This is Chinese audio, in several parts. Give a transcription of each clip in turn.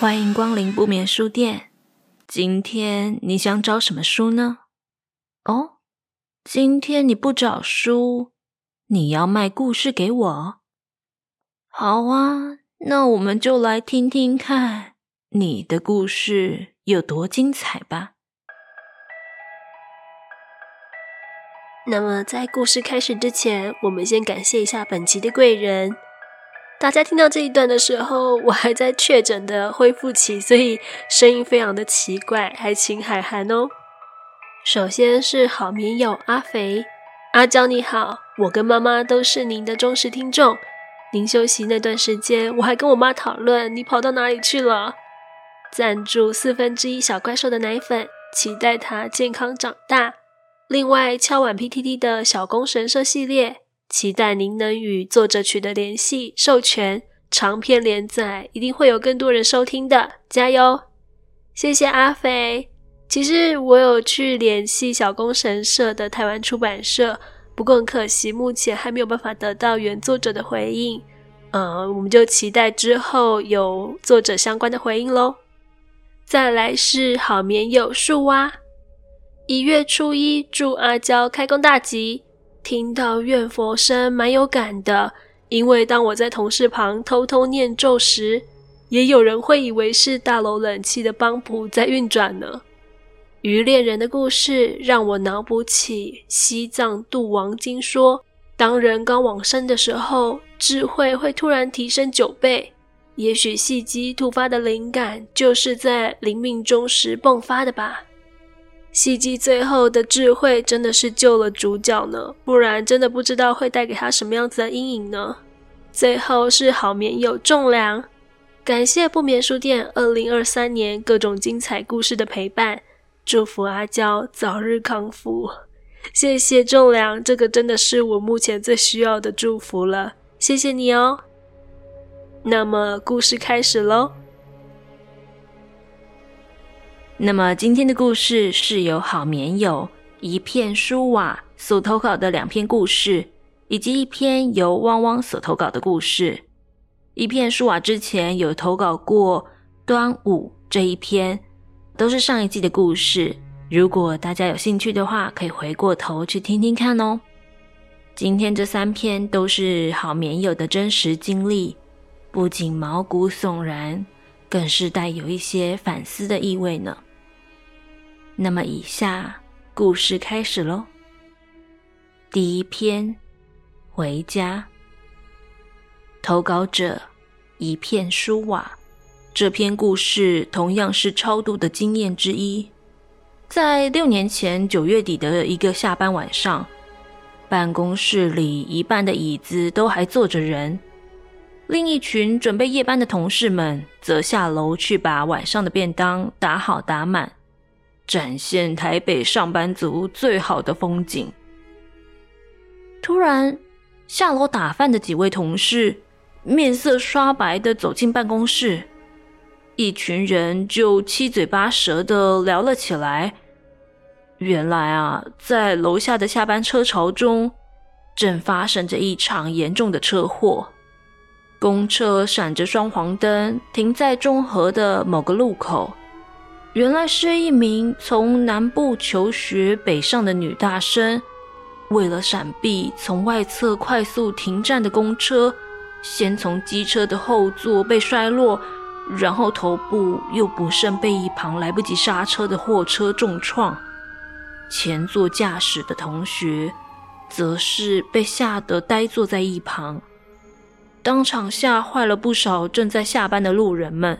欢迎光临不眠书店。今天你想找什么书呢？哦，今天你不找书，你要卖故事给我？好啊，那我们就来听听看你的故事有多精彩吧。那么，在故事开始之前，我们先感谢一下本期的贵人。大家听到这一段的时候，我还在确诊的恢复期，所以声音非常的奇怪，还请海涵哦。首先是好棉友阿肥，阿娇你好，我跟妈妈都是您的忠实听众。您休息那段时间，我还跟我妈讨论你跑到哪里去了。赞助四分之一小怪兽的奶粉，期待它健康长大。另外，敲碗 PTT 的小攻神社系列，期待您能与作者取得联系授权，长篇连载一定会有更多人收听的，加油！谢谢阿肥。其实我有去联系小攻神社的台湾出版社，不过很可惜，目前还没有办法得到原作者的回应。呃，我们就期待之后有作者相关的回应喽。再来是好眠友树蛙。一月初一，祝阿娇开工大吉。听到怨佛声，蛮有感的。因为当我在同事旁偷偷念咒时，也有人会以为是大楼冷气的帮浦在运转呢。鱼恋人的故事让我脑补起西藏度王经说，当人刚往生的时候，智慧会突然提升九倍。也许细姬突发的灵感，就是在临命终时迸发的吧。细姬最后的智慧真的是救了主角呢，不然真的不知道会带给他什么样子的阴影呢。最后是好眠友仲良，感谢不眠书店二零二三年各种精彩故事的陪伴，祝福阿娇早日康复。谢谢仲良，这个真的是我目前最需要的祝福了，谢谢你哦。那么故事开始喽。那么今天的故事是由好眠友一片书瓦所投稿的两篇故事，以及一篇由汪汪所投稿的故事。一片书瓦之前有投稿过端午这一篇，都是上一季的故事。如果大家有兴趣的话，可以回过头去听听看哦。今天这三篇都是好眠友的真实经历，不仅毛骨悚然，更是带有一些反思的意味呢。那么，以下故事开始喽。第一篇，回家。投稿者一片书瓦。这篇故事同样是超度的经验之一。在六年前九月底的一个下班晚上，办公室里一半的椅子都还坐着人，另一群准备夜班的同事们则下楼去把晚上的便当打好打满。展现台北上班族最好的风景。突然，下楼打饭的几位同事面色刷白的走进办公室，一群人就七嘴八舌的聊了起来。原来啊，在楼下的下班车潮中，正发生着一场严重的车祸。公车闪着双黄灯，停在中和的某个路口。原来是一名从南部求学北上的女大生，为了闪避从外侧快速停站的公车，先从机车的后座被摔落，然后头部又不慎被一旁来不及刹车的货车重创。前座驾驶的同学，则是被吓得呆坐在一旁，当场吓坏了不少正在下班的路人们。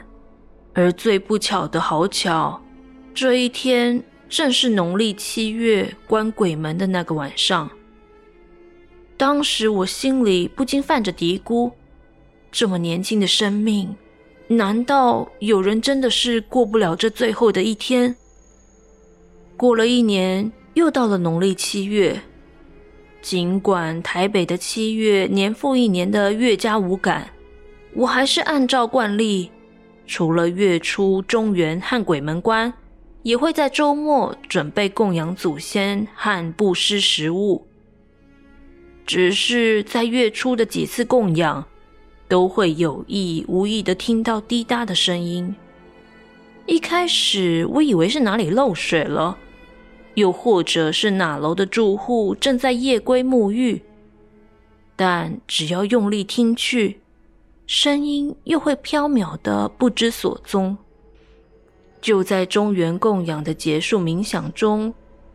而最不巧的好巧，这一天正是农历七月关鬼门的那个晚上。当时我心里不禁泛着嘀咕：这么年轻的生命，难道有人真的是过不了这最后的一天？过了一年，又到了农历七月。尽管台北的七月年复一年的越加无感，我还是按照惯例。除了月初中原和鬼门关，也会在周末准备供养祖先和布施食物。只是在月初的几次供养，都会有意无意地听到滴答的声音，一开始我以为是哪里漏水了，又或者是哪楼的住户正在夜归沐浴，但只要用力听去，声音又会飘渺的不知所踪。就在中原供养的结束冥想中，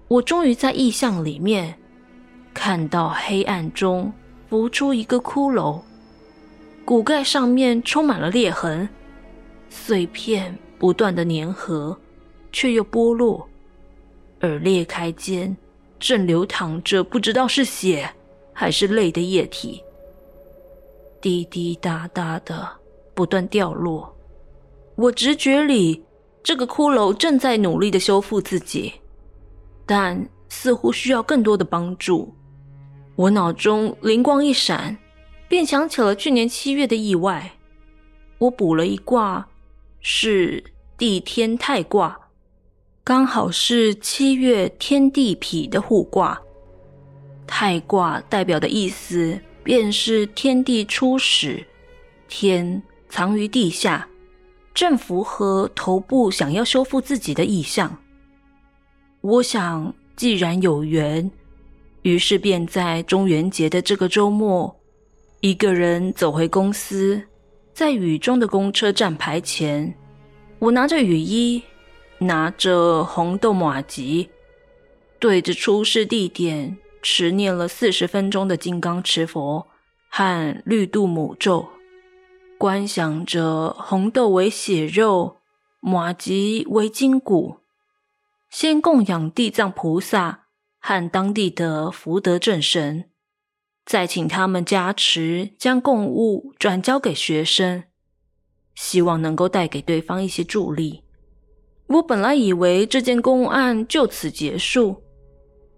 我终于在意象里面看到黑暗中浮出一个骷髅，骨盖上面充满了裂痕，碎片。不断的粘合，却又剥落，而裂开间正流淌着不知道是血还是泪的液体，滴滴答答的不断掉落。我直觉里，这个骷髅正在努力的修复自己，但似乎需要更多的帮助。我脑中灵光一闪，便想起了去年七月的意外。我卜了一卦。是地天泰卦，刚好是七月天地痞的互卦。泰卦代表的意思便是天地初始，天藏于地下，正符合头部想要修复自己的意象。我想，既然有缘，于是便在中元节的这个周末，一个人走回公司。在雨中的公车站牌前，我拿着雨衣，拿着红豆麻糬，对着出事地点持念了四十分钟的金刚持佛和绿度母咒，观想着红豆为血肉，马吉为筋骨，先供养地藏菩萨和当地的福德正神。再请他们加持，将供物转交给学生，希望能够带给对方一些助力。我本来以为这件公案就此结束，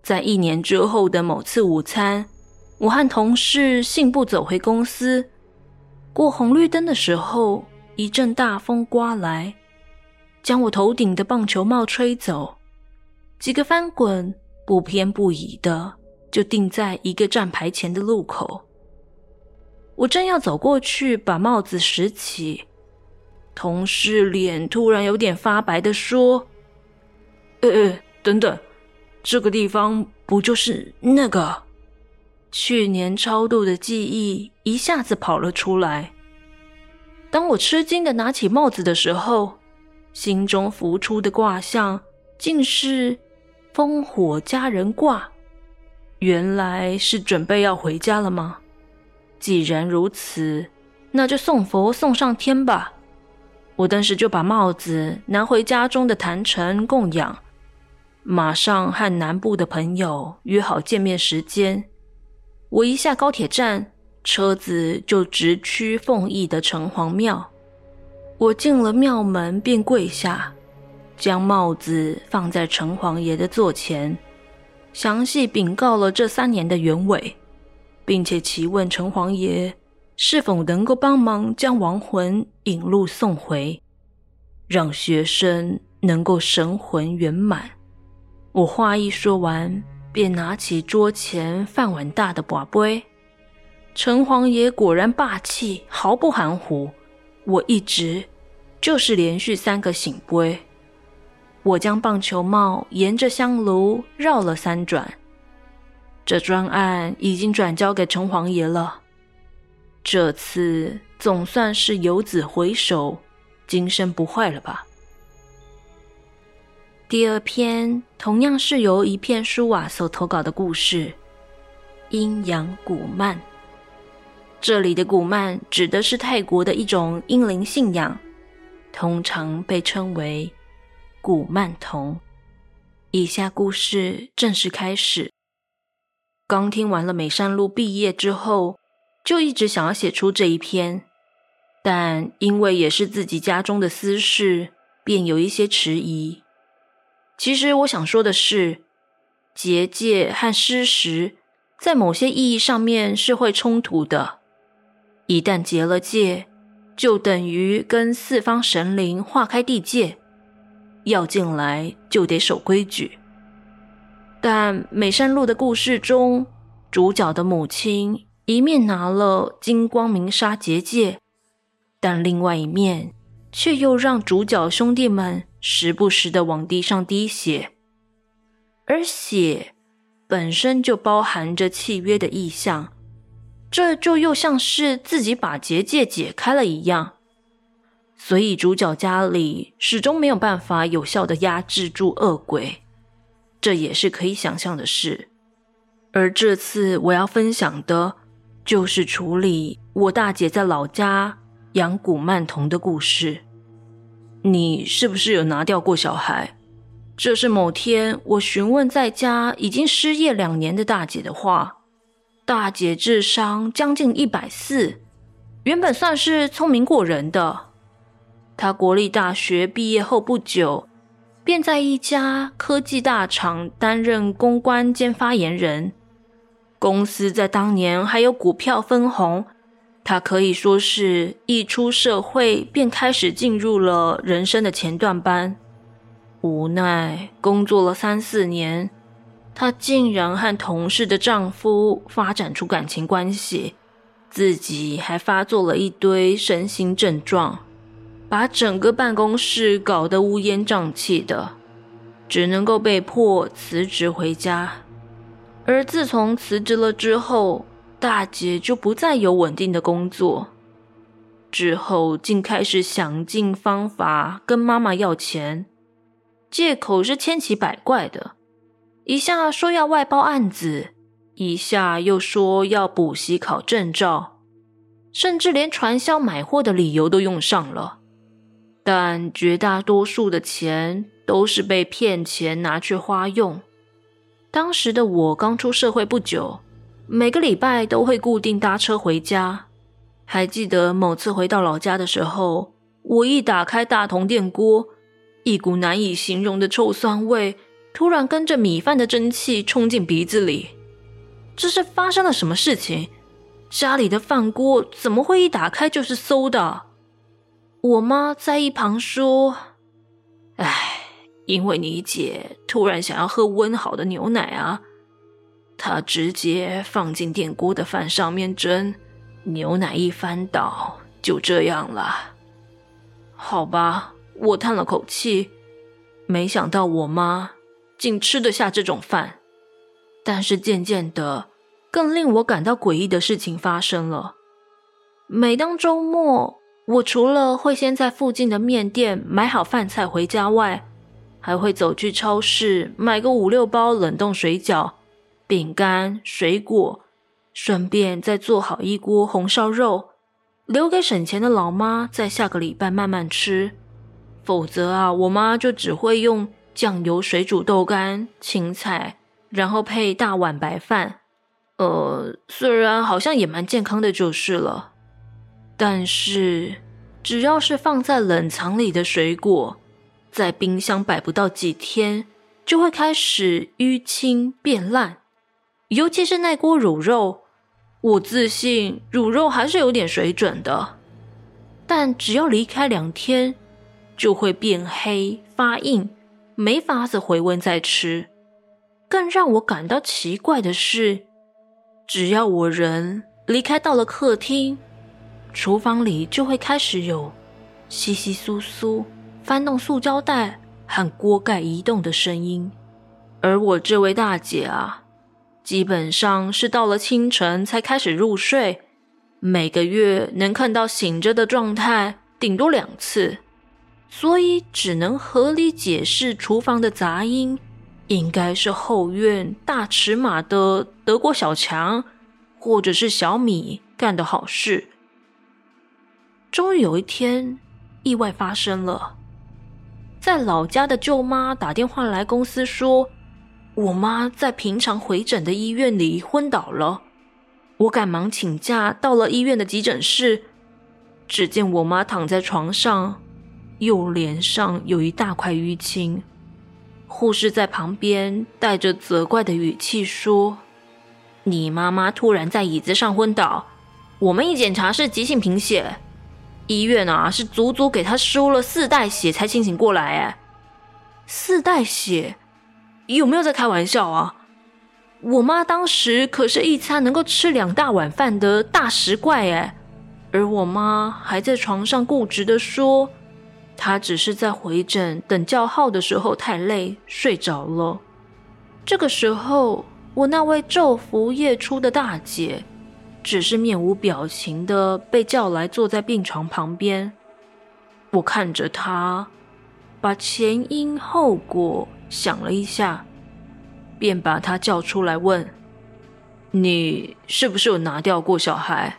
在一年之后的某次午餐，我和同事信步走回公司，过红绿灯的时候，一阵大风刮来，将我头顶的棒球帽吹走，几个翻滚，不偏不倚的。就定在一个站牌前的路口。我正要走过去把帽子拾起，同事脸突然有点发白的说：“呃呃，等等，这个地方不就是那个？”去年超度的记忆一下子跑了出来。当我吃惊的拿起帽子的时候，心中浮出的卦象竟是烽火佳人卦。原来是准备要回家了吗？既然如此，那就送佛送上天吧。我当时就把帽子拿回家中的坛城供养，马上和南部的朋友约好见面时间。我一下高铁站，车子就直驱凤邑的城隍庙。我进了庙门，便跪下，将帽子放在城隍爷的座前。详细禀告了这三年的原委，并且祈问城隍爷是否能够帮忙将亡魂引路送回，让学生能够神魂圆满。我话一说完，便拿起桌前饭碗大的瓦杯。城隍爷果然霸气，毫不含糊。我一直就是连续三个醒杯。我将棒球帽沿着香炉绕了三转，这专案已经转交给城隍爷了。这次总算是游子回首，今生不坏了吧？第二篇同样是由一片书瓦所投稿的故事——阴阳古曼。这里的古曼指的是泰国的一种阴灵信仰，通常被称为。古曼童，以下故事正式开始。刚听完了美山路毕业之后，就一直想要写出这一篇，但因为也是自己家中的私事，便有一些迟疑。其实我想说的是，结界和施食在某些意义上面是会冲突的。一旦结了界，就等于跟四方神灵划开地界。要进来就得守规矩，但美山路的故事中，主角的母亲一面拿了金光明沙结界，但另外一面却又让主角兄弟们时不时的往地上滴血，而血本身就包含着契约的意象，这就又像是自己把结界解开了一样。所以主角家里始终没有办法有效的压制住恶鬼，这也是可以想象的事。而这次我要分享的，就是处理我大姐在老家养古曼童的故事。你是不是有拿掉过小孩？这是某天我询问在家已经失业两年的大姐的话。大姐智商将近一百四，原本算是聪明过人的。她国立大学毕业后不久，便在一家科技大厂担任公关兼发言人。公司在当年还有股票分红，他可以说是一出社会便开始进入了人生的前段班。无奈工作了三四年，她竟然和同事的丈夫发展出感情关系，自己还发作了一堆身心症状。把整个办公室搞得乌烟瘴气的，只能够被迫辞职回家。而自从辞职了之后，大姐就不再有稳定的工作。之后竟开始想尽方法跟妈妈要钱，借口是千奇百怪的，一下说要外包案子，一下又说要补习考证照，甚至连传销买货的理由都用上了。但绝大多数的钱都是被骗钱拿去花用。当时的我刚出社会不久，每个礼拜都会固定搭车回家。还记得某次回到老家的时候，我一打开大铜电锅，一股难以形容的臭酸味突然跟着米饭的蒸汽冲进鼻子里。这是发生了什么事情？家里的饭锅怎么会一打开就是馊的？我妈在一旁说：“哎，因为你姐突然想要喝温好的牛奶啊，他直接放进电锅的饭上面蒸，牛奶一翻倒，就这样了。”好吧，我叹了口气，没想到我妈竟吃得下这种饭。但是渐渐的，更令我感到诡异的事情发生了。每当周末，我除了会先在附近的面店买好饭菜回家外，还会走去超市买个五六包冷冻水饺、饼干、水果，顺便再做好一锅红烧肉，留给省钱的老妈在下个礼拜慢慢吃。否则啊，我妈就只会用酱油水煮豆干、青菜，然后配大碗白饭。呃，虽然好像也蛮健康的，就是了。但是，只要是放在冷藏里的水果，在冰箱摆不到几天，就会开始淤青变烂。尤其是那锅卤肉，我自信卤肉还是有点水准的，但只要离开两天，就会变黑发硬，没法子回温再吃。更让我感到奇怪的是，只要我人离开到了客厅。厨房里就会开始有窸窸窣窣翻动塑胶袋和锅盖移动的声音，而我这位大姐啊，基本上是到了清晨才开始入睡，每个月能看到醒着的状态顶多两次，所以只能合理解释厨房的杂音，应该是后院大尺码的德国小强或者是小米干的好事。终于有一天，意外发生了。在老家的舅妈打电话来公司说，我妈在平常回诊的医院里昏倒了。我赶忙请假到了医院的急诊室，只见我妈躺在床上，右脸上有一大块淤青。护士在旁边带着责怪的语气说：“你妈妈突然在椅子上昏倒，我们一检查是急性贫血。”医院啊，是足足给她输了四袋血才清醒过来哎！四袋血，有没有在开玩笑啊？我妈当时可是一餐能够吃两大碗饭的大食怪哎，而我妈还在床上固执的说，她只是在回诊等叫号的时候太累睡着了。这个时候，我那位昼伏夜出的大姐，只是面无表情的被叫来坐在病床旁边。我看着她，把前因后果想了一下，便把他叫出来问：“你是不是有拿掉过小孩？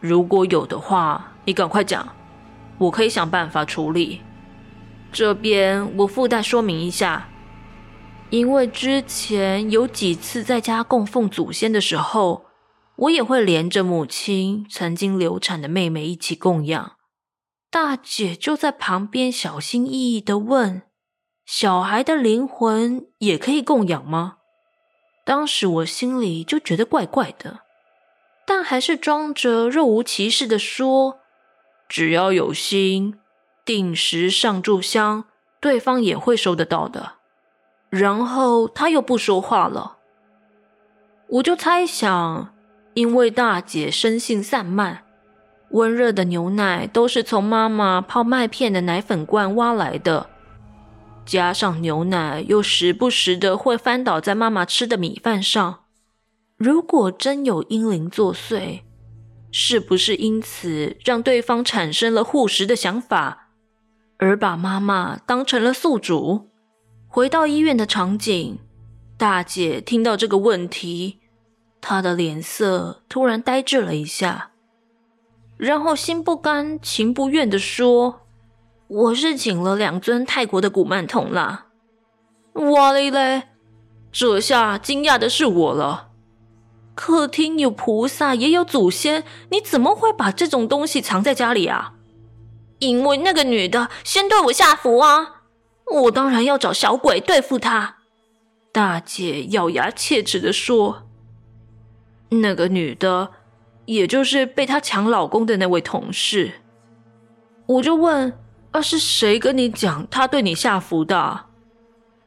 如果有的话，你赶快讲。”我可以想办法处理。这边我附带说明一下，因为之前有几次在家供奉祖先的时候，我也会连着母亲曾经流产的妹妹一起供养。大姐就在旁边小心翼翼的问：“小孩的灵魂也可以供养吗？”当时我心里就觉得怪怪的，但还是装着若无其事的说。只要有心，定时上炷香，对方也会收得到的。然后他又不说话了，我就猜想，因为大姐生性散漫，温热的牛奶都是从妈妈泡麦片的奶粉罐挖来的，加上牛奶又时不时的会翻倒在妈妈吃的米饭上，如果真有阴灵作祟。是不是因此让对方产生了护食的想法，而把妈妈当成了宿主？回到医院的场景，大姐听到这个问题，她的脸色突然呆滞了一下，然后心不甘情不愿地说：“我是请了两尊泰国的古曼童啦。”哇嘞嘞，这下惊讶的是我了。客厅有菩萨，也有祖先，你怎么会把这种东西藏在家里啊？因为那个女的先对我下符啊，我当然要找小鬼对付她。大姐咬牙切齿地说：“那个女的，也就是被她抢老公的那位同事。”我就问：“啊，是谁跟你讲他对你下符的？”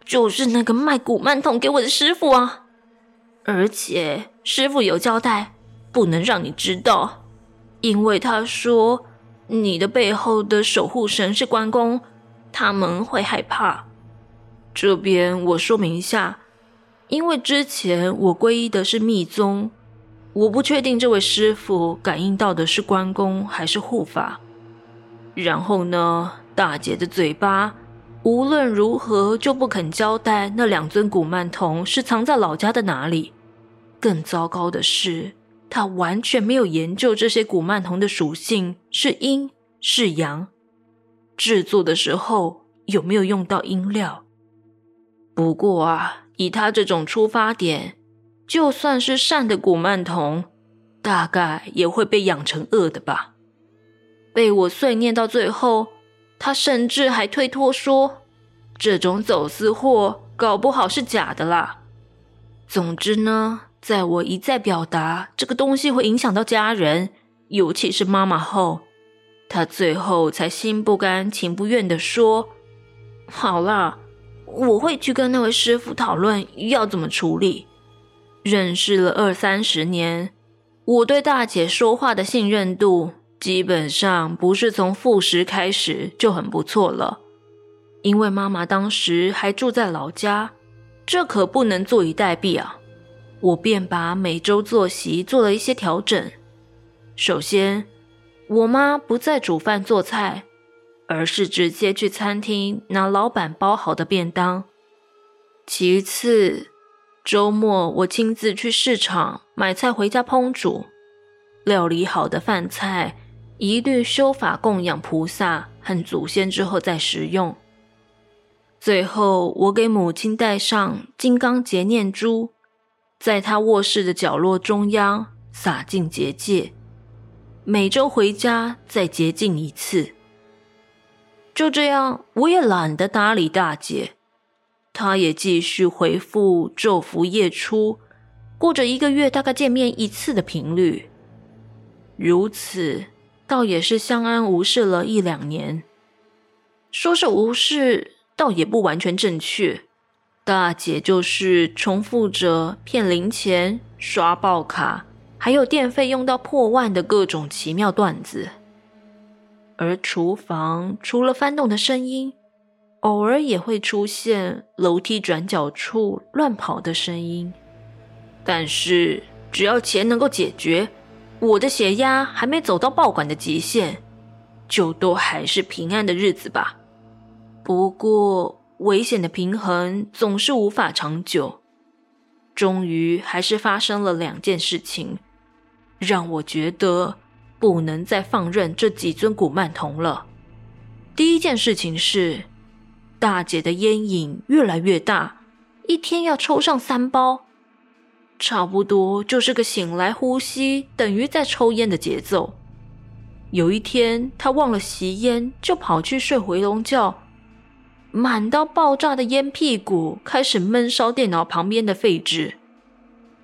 就是那个卖古曼童给我的师傅啊。而且师傅有交代，不能让你知道，因为他说你的背后的守护神是关公，他们会害怕。这边我说明一下，因为之前我皈依的是密宗，我不确定这位师傅感应到的是关公还是护法。然后呢，大姐的嘴巴无论如何就不肯交代那两尊古曼童是藏在老家的哪里。更糟糕的是，他完全没有研究这些古曼童的属性是阴是阳，制作的时候有没有用到阴料。不过啊，以他这种出发点，就算是善的古曼童，大概也会被养成恶的吧。被我碎念到最后，他甚至还推脱说，这种走私货搞不好是假的啦。总之呢。在我一再表达这个东西会影响到家人，尤其是妈妈后，他最后才心不甘情不愿地说：“好啦，我会去跟那位师傅讨论要怎么处理。”认识了二三十年，我对大姐说话的信任度基本上不是从复食开始就很不错了，因为妈妈当时还住在老家，这可不能坐以待毙啊。我便把每周作息做了一些调整。首先，我妈不再煮饭做菜，而是直接去餐厅拿老板包好的便当。其次，周末我亲自去市场买菜回家烹煮，料理好的饭菜一律修法供养菩萨和祖先之后再食用。最后，我给母亲戴上金刚结念珠。在她卧室的角落中央洒进结界，每周回家再洁净一次。就这样，我也懒得搭理大姐，她也继续回复昼伏夜出，过着一个月大概见面一次的频率。如此，倒也是相安无事了一两年。说是无事，倒也不完全正确。大姐就是重复着骗零钱、刷爆卡，还有电费用到破万的各种奇妙段子。而厨房除了翻动的声音，偶尔也会出现楼梯转角处乱跑的声音。但是只要钱能够解决，我的血压还没走到爆管的极限，就都还是平安的日子吧。不过危险的平衡总是无法长久，终于还是发生了两件事情，让我觉得。不能再放任这几尊古曼童了。第一件事情是，大姐的烟瘾越来越大，一天要抽上三包，差不多就是个醒来呼吸等于在抽烟的节奏。有一天，他忘了吸烟，就跑去睡回笼觉，满到爆炸的烟屁股开始闷烧电脑旁边的废纸，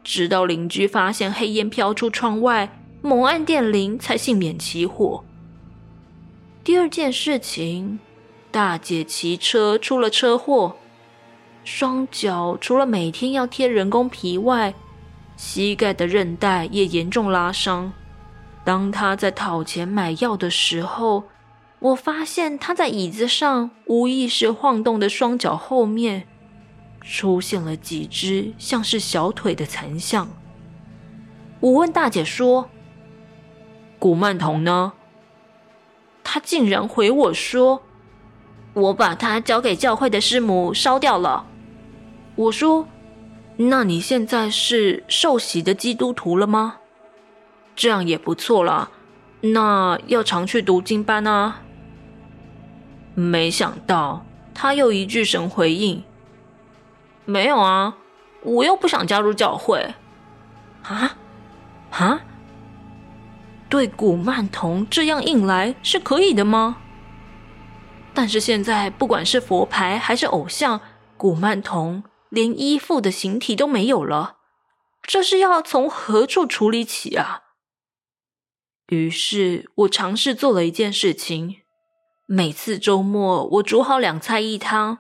直到邻居发现黑烟飘出窗外。猛按电铃才幸免起火。第二件事情，大姐骑车出了车祸，双脚除了每天要贴人工皮外，膝盖的韧带也严重拉伤。当他在讨钱买药的时候，我发现他在椅子上无意识晃动的双脚后面，出现了几只像是小腿的残像。我问大姐说。古曼童呢？他竟然回我说：“我把他交给教会的师母烧掉了。”我说：“那你现在是受洗的基督徒了吗？这样也不错啦。那要常去读经班啊。”没想到他又一句神回应：“没有啊，我又不想加入教会。”啊？啊？对古曼童这样硬来是可以的吗？但是现在不管是佛牌还是偶像，古曼童连依附的形体都没有了，这是要从何处处理起啊？于是我尝试做了一件事情，每次周末我煮好两菜一汤，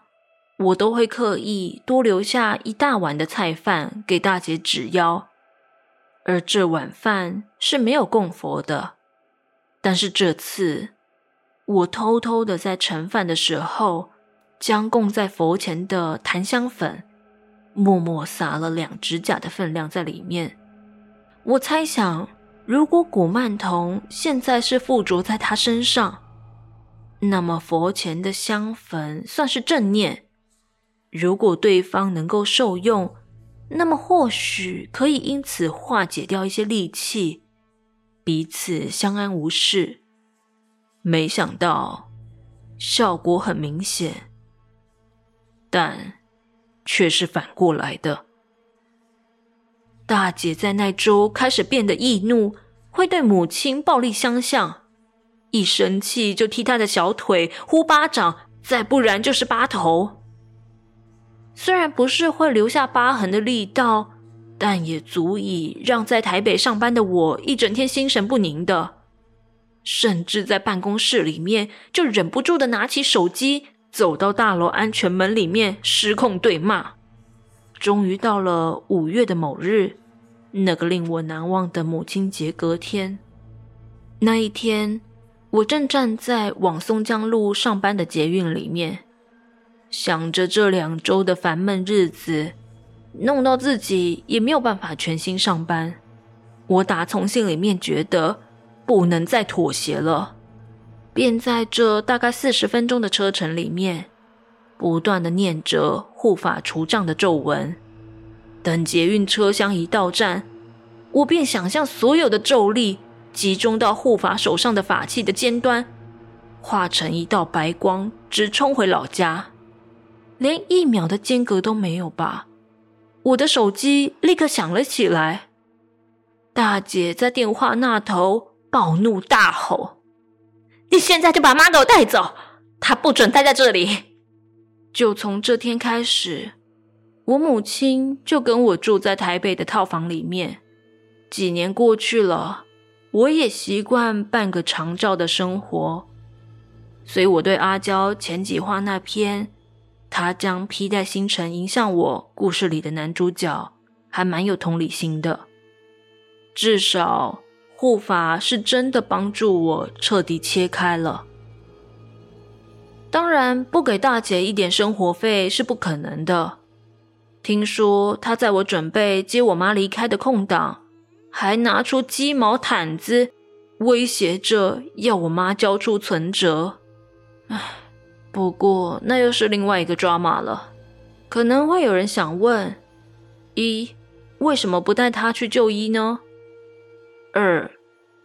我都会刻意多留下一大碗的菜饭给大姐指腰。而这碗饭是没有供佛的，但是这次我偷偷的在盛饭的时候，将供在佛前的檀香粉默默撒了两指甲的分量在里面。我猜想，如果古曼童现在是附着在他身上，那么佛前的香粉算是正念。如果对方能够受用。那么或许可以因此化解掉一些戾气，彼此相安无事。没想到效果很明显，但却是反过来的。大姐在那周开始变得易怒，会对母亲暴力相向，一生气就踢她的小腿、呼巴掌，再不然就是巴头。虽然不是会留下疤痕的力道，但也足以让在台北上班的我一整天心神不宁的，甚至在办公室里面就忍不住的拿起手机，走到大楼安全门里面失控对骂。终于到了五月的某日，那个令我难忘的母亲节隔天，那一天，我正站在往松江路上班的捷运里面。想着这两周的烦闷日子，弄到自己也没有办法全心上班，我打从心里面觉得不能再妥协了，便在这大概四十分钟的车程里面，不断的念着护法除障的咒文。等捷运车厢一到站，我便想象所有的咒力集中到护法手上的法器的尖端，化成一道白光，直冲回老家。连一秒的间隔都没有吧？我的手机立刻响了起来。大姐在电话那头暴怒大吼：“你现在就把妈给我带走，她不准待在这里！”就从这天开始，我母亲就跟我住在台北的套房里面。几年过去了，我也习惯半个长照的生活，所以我对阿娇前几话那篇。她将披戴星辰迎向我，故事里的男主角还蛮有同理心的。至少护法是真的帮助我彻底切开了。当然，不给大姐一点生活费是不可能的。听说她在我准备接我妈离开的空档，还拿出鸡毛毯子，威胁着要我妈交出存折。唉，不过那又是另外一个 drama 了。可能会有人想问：一，为什么不带她去就医呢？二，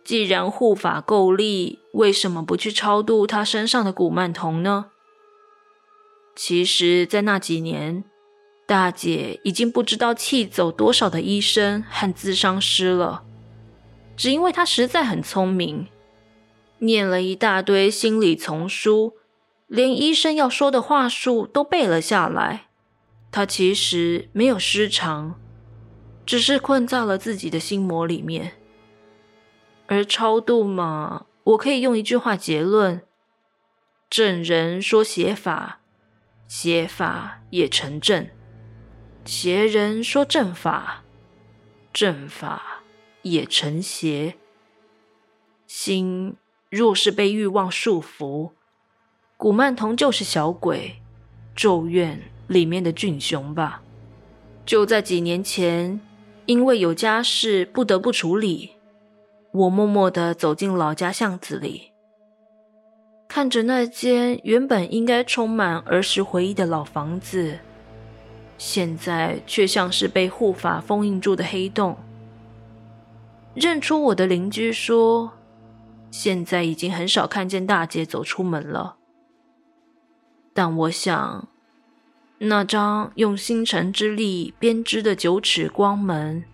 既然护法够力，为什么不去超度他身上的古曼童呢？其实，在那几年，大姐已经不知道气走多少的医生和咨商师了，只因为她实在很聪明，念了一大堆心理丛书，连医生要说的话术都背了下来。她其实没有失常，只是困在了自己的心魔里面。而超度嘛，我可以用一句话结论：正人说邪法，邪法也成正；邪人说正法，正法也成邪。心若是被欲望束缚，古曼童就是小鬼，咒怨里面的俊雄吧。就在几年前，因为有家事不得不处理。我默默地走进老家巷子里，看着那间原本应该充满儿时回忆的老房子，现在却像是被护法封印住的黑洞。认出我的邻居说，现在已经很少看见大姐走出门了。但我想，那张用星辰之力编织的九尺光门。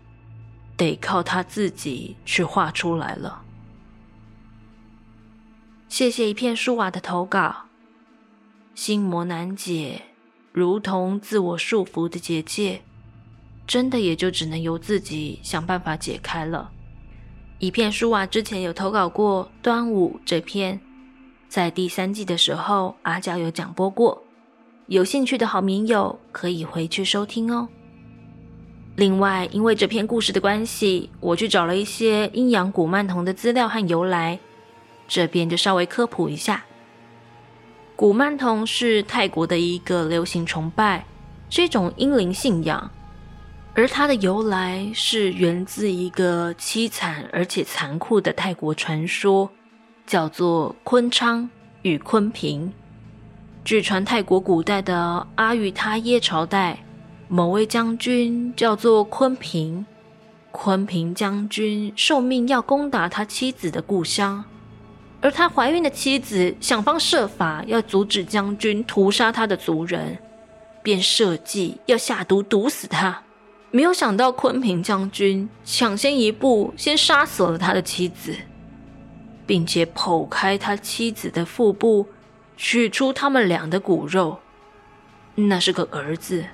得靠他自己去画出来了。谢谢一片书瓦的投稿。心魔难解，如同自我束缚的结界，真的也就只能由自己想办法解开了。一片书瓦之前有投稿过端午这篇，在第三季的时候阿娇有讲播过，有兴趣的好民友可以回去收听哦。另外，因为这篇故事的关系，我去找了一些阴阳古曼童的资料和由来，这边就稍微科普一下。古曼童是泰国的一个流行崇拜，是一种阴灵信仰，而它的由来是源自一个凄惨而且残酷的泰国传说，叫做昆昌与昆平。据传，泰国古代的阿育他耶朝代。某位将军叫做昆平，昆平将军受命要攻打他妻子的故乡，而他怀孕的妻子想方设法要阻止将军屠杀他的族人，便设计要下毒毒死他。没有想到昆平将军抢先一步，先杀死了他的妻子，并且剖开他妻子的腹部，取出他们俩的骨肉，那是个儿子。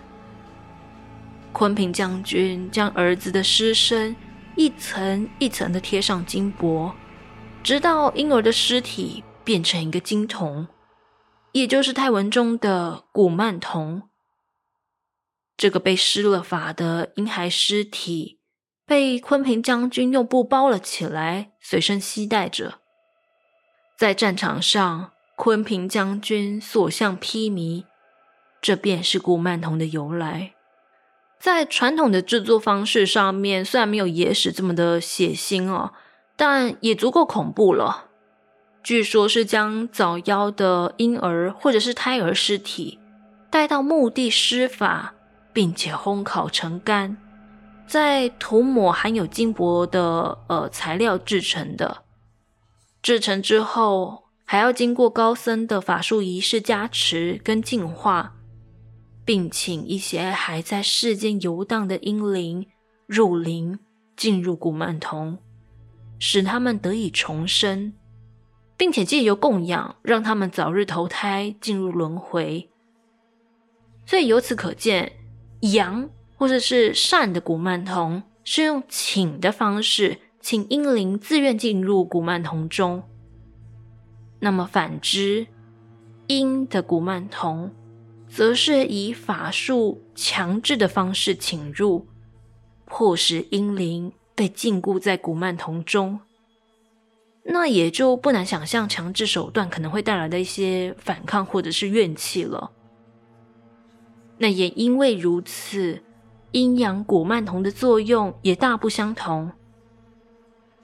昆平将军将儿子的尸身一层一层的贴上金箔，直到婴儿的尸体变成一个金童，也就是泰文中的古曼童。这个被施了法的婴孩尸体被昆平将军用布包了起来，随身携带着。在战场上，昆平将军所向披靡，这便是古曼童的由来。在传统的制作方式上面，虽然没有野史这么的血腥哦，但也足够恐怖了。据说是将早夭的婴儿或者是胎儿尸体带到墓地施法，并且烘烤成干，再涂抹含有金箔的呃材料制成的。制成之后，还要经过高僧的法术仪式加持跟净化。并请一些还在世间游荡的英灵入灵，进入古曼童，使他们得以重生，并且借由供养，让他们早日投胎进入轮回。所以由此可见，阳或者是善的古曼童是用请的方式，请英灵自愿进入古曼童中。那么反之，阴的古曼童。则是以法术强制的方式请入，迫使婴灵被禁锢在古曼童中，那也就不难想象强制手段可能会带来的一些反抗或者是怨气了。那也因为如此，阴阳古曼童的作用也大不相同。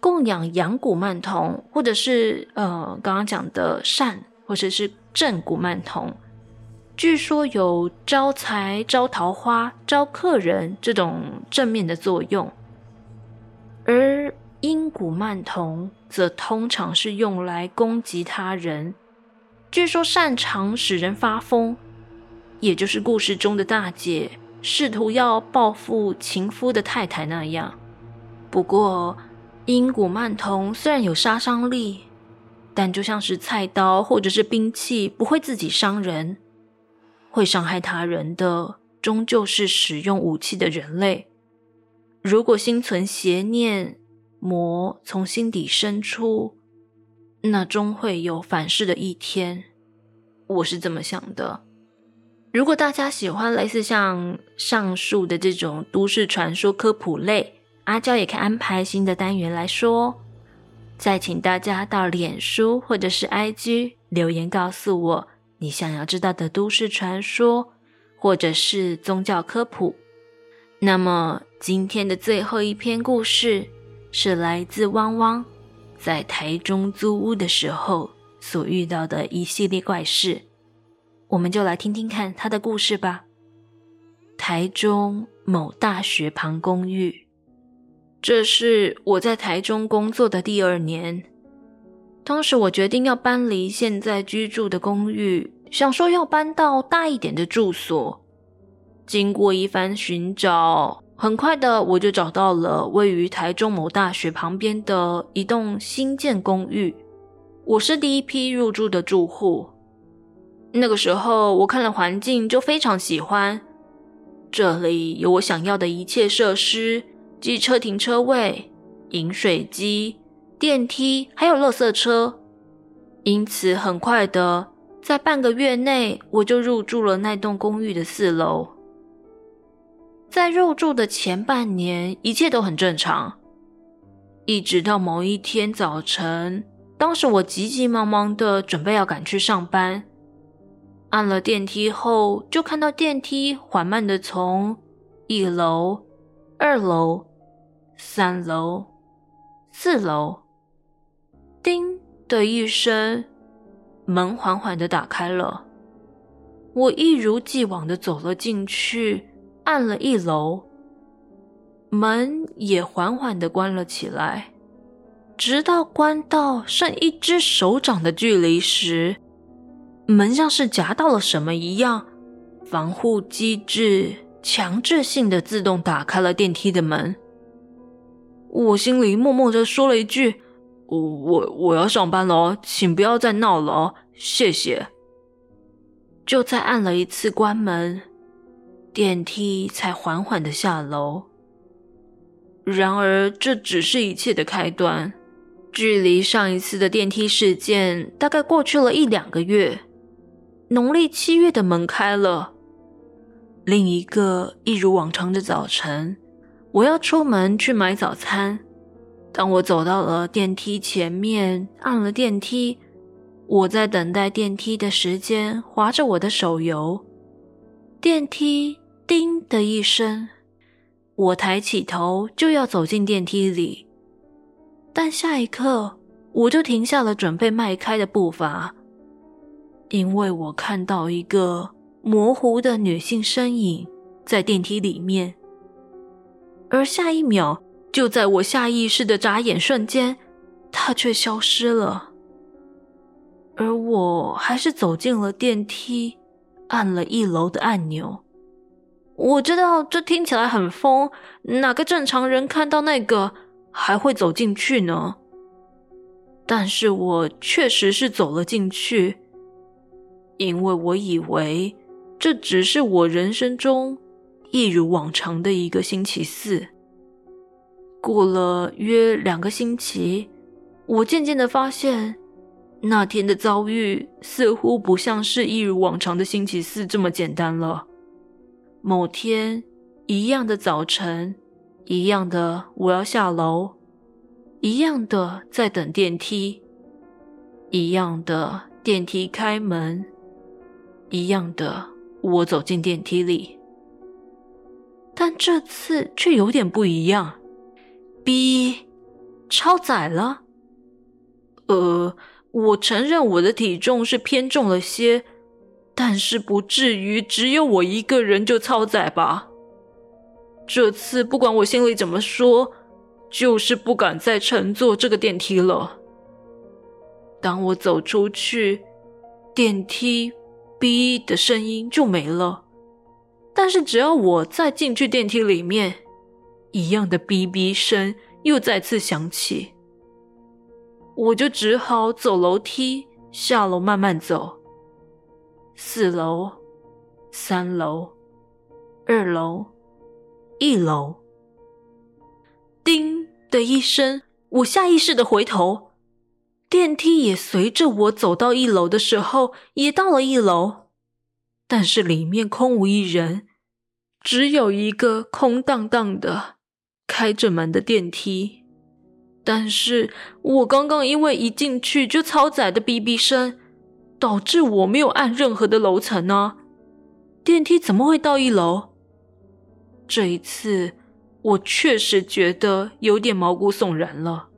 供养阳古曼童，或者是呃刚刚讲的善，或者是正古曼童，据说有招财、招桃花、招客人这种正面的作用，而阴古曼童则通常是用来攻击他人，据说擅长使人发疯，也就是故事中的大姐试图要报复情夫的太太那样。不过，阴古曼童虽然有杀伤力，但就像是菜刀或者是兵器，不会自己伤人，会伤害他人的终究是使用武器的人类。如果心存邪念，魔从心底生出，那终会有反噬的一天。我是这么想的。如果大家喜欢类似像上述的这种都市传说科普类，阿娇也可以安排新的单元来说。再请大家到脸书或者是 IG 留言告诉我你想要知道的都市传说，或者是宗教科普。那么今天的最后一篇故事。是来自汪汪在台中租屋的时候所遇到的一系列怪事，我们就来听听看他的故事吧。台中某大学旁公寓，这是我在台中工作的第二年。当时我决定要搬离现在居住的公寓，想说要搬到大一点的住所。经过一番寻找。很快的，我就找到了位于台中某大学旁边的一栋新建公寓。我是第一批入住的住户。那个时候，我看了环境就非常喜欢。这里有我想要的一切设施：机车停车位、饮水机、电梯，还有垃圾车。因此，很快的，在半个月内，我就入住了那栋公寓的四楼。在入住的前半年，一切都很正常，一直到某一天早晨，当时我急急忙忙的准备要赶去上班，按了电梯后，就看到电梯缓慢的从一楼、二楼、三楼、四楼，叮的一声，门缓缓的打开了，我一如既往的走了进去。按了一楼，门也缓缓的关了起来，直到关到剩一只手掌的距离时，门像是夹到了什么一样，防护机制强制性的自动打开了电梯的门。我心里默默的说了一句：“我我我要上班了，请不要再闹了，谢谢。”就再按了一次关门。电梯才缓缓的下楼。然而，这只是一切的开端。距离上一次的电梯事件大概过去了一两个月。农历七月的门开了。另一个一如往常的早晨，我要出门去买早餐。当我走到了电梯前面，按了电梯，我在等待电梯的时间，划着我的手游。电梯。叮的一声，我抬起头就要走进电梯里，但下一刻我就停下了准备迈开的步伐，因为我看到一个模糊的女性身影在电梯里面，而下一秒，就在我下意识的眨眼瞬间，他却消失了，而我还是走进了电梯，按了一楼的按钮。我知道这听起来很疯，哪个正常人看到那个还会走进去呢？但是我确实是走了进去，因为我以为这只是我人生中一如往常的一个星期四。过了约两个星期，我渐渐的发现，那天的遭遇似乎不像是一如往常的星期四这么简单了。某天，一样的早晨，一样的，我要下楼，一样的在等电梯，一样的电梯开门，一样的我走进电梯里。但这次却有点不一样，B 超载了。呃，我承认我的体重是偏重了些，但是不至于只有我一个人就超载吧？这次不管我心里怎么说，就是不敢再乘坐这个电梯了。当我走出去，电梯“哔”的声音就没了。但是只要我再进去电梯里面，一样的哔哔声又再次响起，我就只好走楼梯下楼慢慢走。四楼、三楼、二楼、一楼，叮的一声，我下意识的回头，电梯也随着我走到一楼的时候，也到了一楼，但是里面空无一人。只有一个空荡荡的开着门的电梯，但是我刚刚因为一进去就超载的哔哔声，导致我没有按任何的楼层呢。电梯怎么会到一楼？这一次我确实觉得有点毛骨悚然了。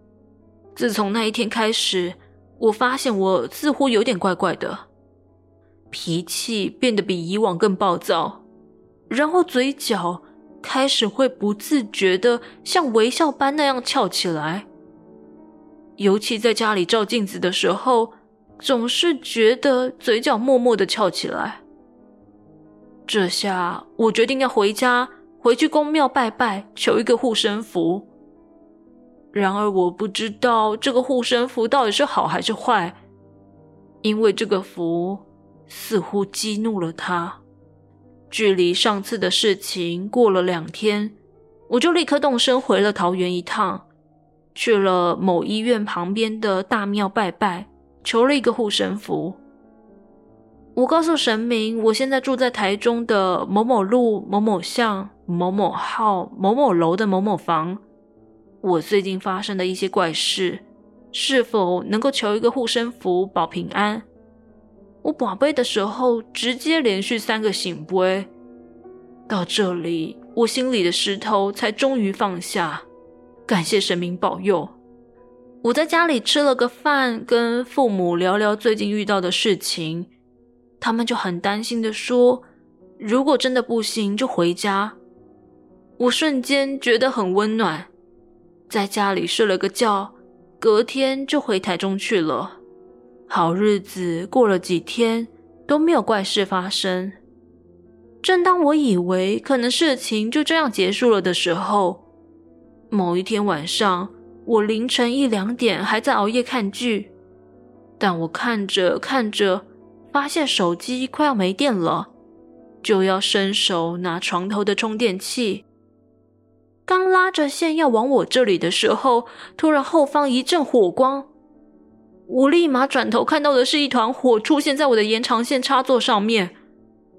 自从那一天开始，我发现我似乎有点怪怪的，脾气变得比以往更暴躁。然后嘴角开始会不自觉的像微笑般那样翘起来，尤其在家里照镜子的时候，总是觉得嘴角默默的翘起来。这下我决定要回家，回去宫庙拜拜，求一个护身符。然而我不知道这个护身符到底是好还是坏，因为这个符似乎激怒了他。距离上次的事情过了两天，我就立刻动身回了桃园一趟，去了某医院旁边的大庙拜拜，求了一个护身符。我告诉神明，我现在住在台中的某某路某某巷某某号某某楼的某某房，我最近发生的一些怪事，是否能够求一个护身符保平安？我宝贝的时候，直接连续三个醒杯。到这里，我心里的石头才终于放下。感谢神明保佑。我在家里吃了个饭，跟父母聊聊最近遇到的事情，他们就很担心的说：“如果真的不行，就回家。”我瞬间觉得很温暖，在家里睡了个觉，隔天就回台中去了。好日子过了几天都没有怪事发生。正当我以为可能事情就这样结束了的时候，某一天晚上，我凌晨一两点还在熬夜看剧，但我看着看着，发现手机快要没电了，就要伸手拿床头的充电器。刚拉着线要往我这里的时候，突然后方一阵火光。我立马转头，看到的是一团火出现在我的延长线插座上面。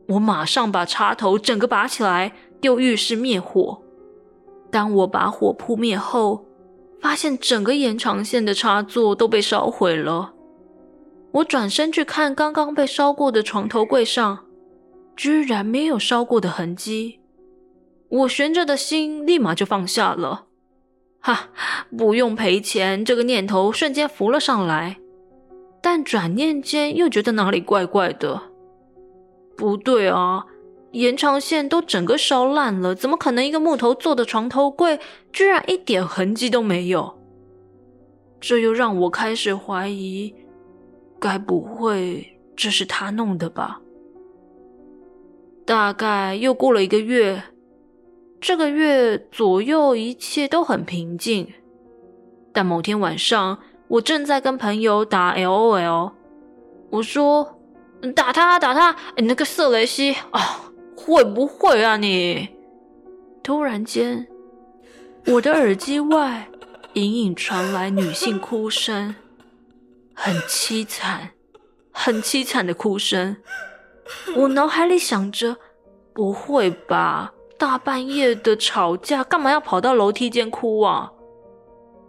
我马上把插头整个拔起来，丢浴室灭火。当我把火扑灭后，发现整个延长线的插座都被烧毁了。我转身去看刚刚被烧过的床头柜上，居然没有烧过的痕迹。我悬着的心立马就放下了。哈，不用赔钱，这个念头瞬间浮了上来。但转念间又觉得哪里怪怪的，不对啊！延长线都整个烧烂了，怎么可能一个木头做的床头柜居然一点痕迹都没有？这又让我开始怀疑，该不会这是他弄的吧？大概又过了一个月，这个月左右一切都很平静，但某天晚上。我正在跟朋友打 LOL，我说：“打他，打他！你那个色雷西啊，会不会啊你？”突然间，我的耳机外隐隐传来女性哭声，很凄惨，很凄惨的哭声。我脑海里想着：“不会吧？大半夜的吵架，干嘛要跑到楼梯间哭啊？”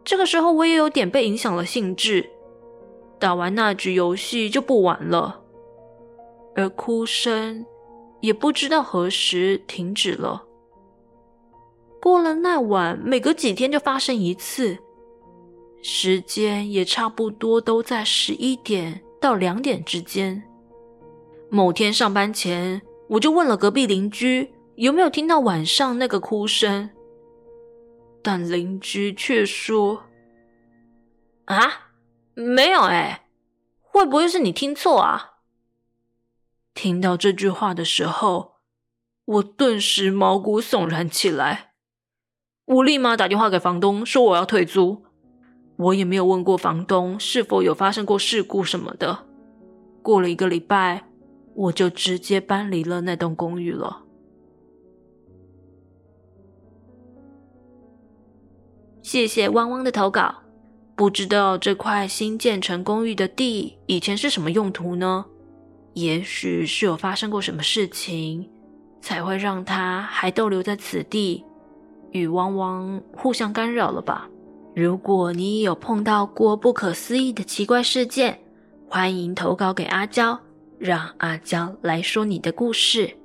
这个时候我也有点被影响了兴致，打完那局游戏就不玩了，而哭声也不知道何时停止了。过了那晚，每隔几天就发生一次，时间也差不多都在十一点到两点之间。某天上班前，我就问了隔壁邻居有没有听到晚上那个哭声，但邻居却说：“啊，没有哎，会不会是你听错啊？”听到这句话的时候，我顿时毛骨悚然起来。我立马打电话给房东，说我要退租。我也没有问过房东是否有发生过事故什么的。过了一个礼拜，我就直接搬离了那栋公寓了。谢谢汪汪的投稿。不知道这块新建成公寓的地以前是什么用途呢？也许是有发生过什么事情，才会让它还逗留在此地。与汪汪互相干扰了吧？如果你也有碰到过不可思议的奇怪事件，欢迎投稿给阿娇，让阿娇来说你的故事。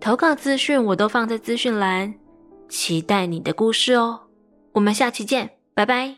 投稿资讯我都放在资讯栏，期待你的故事哦。我们下期见，拜拜。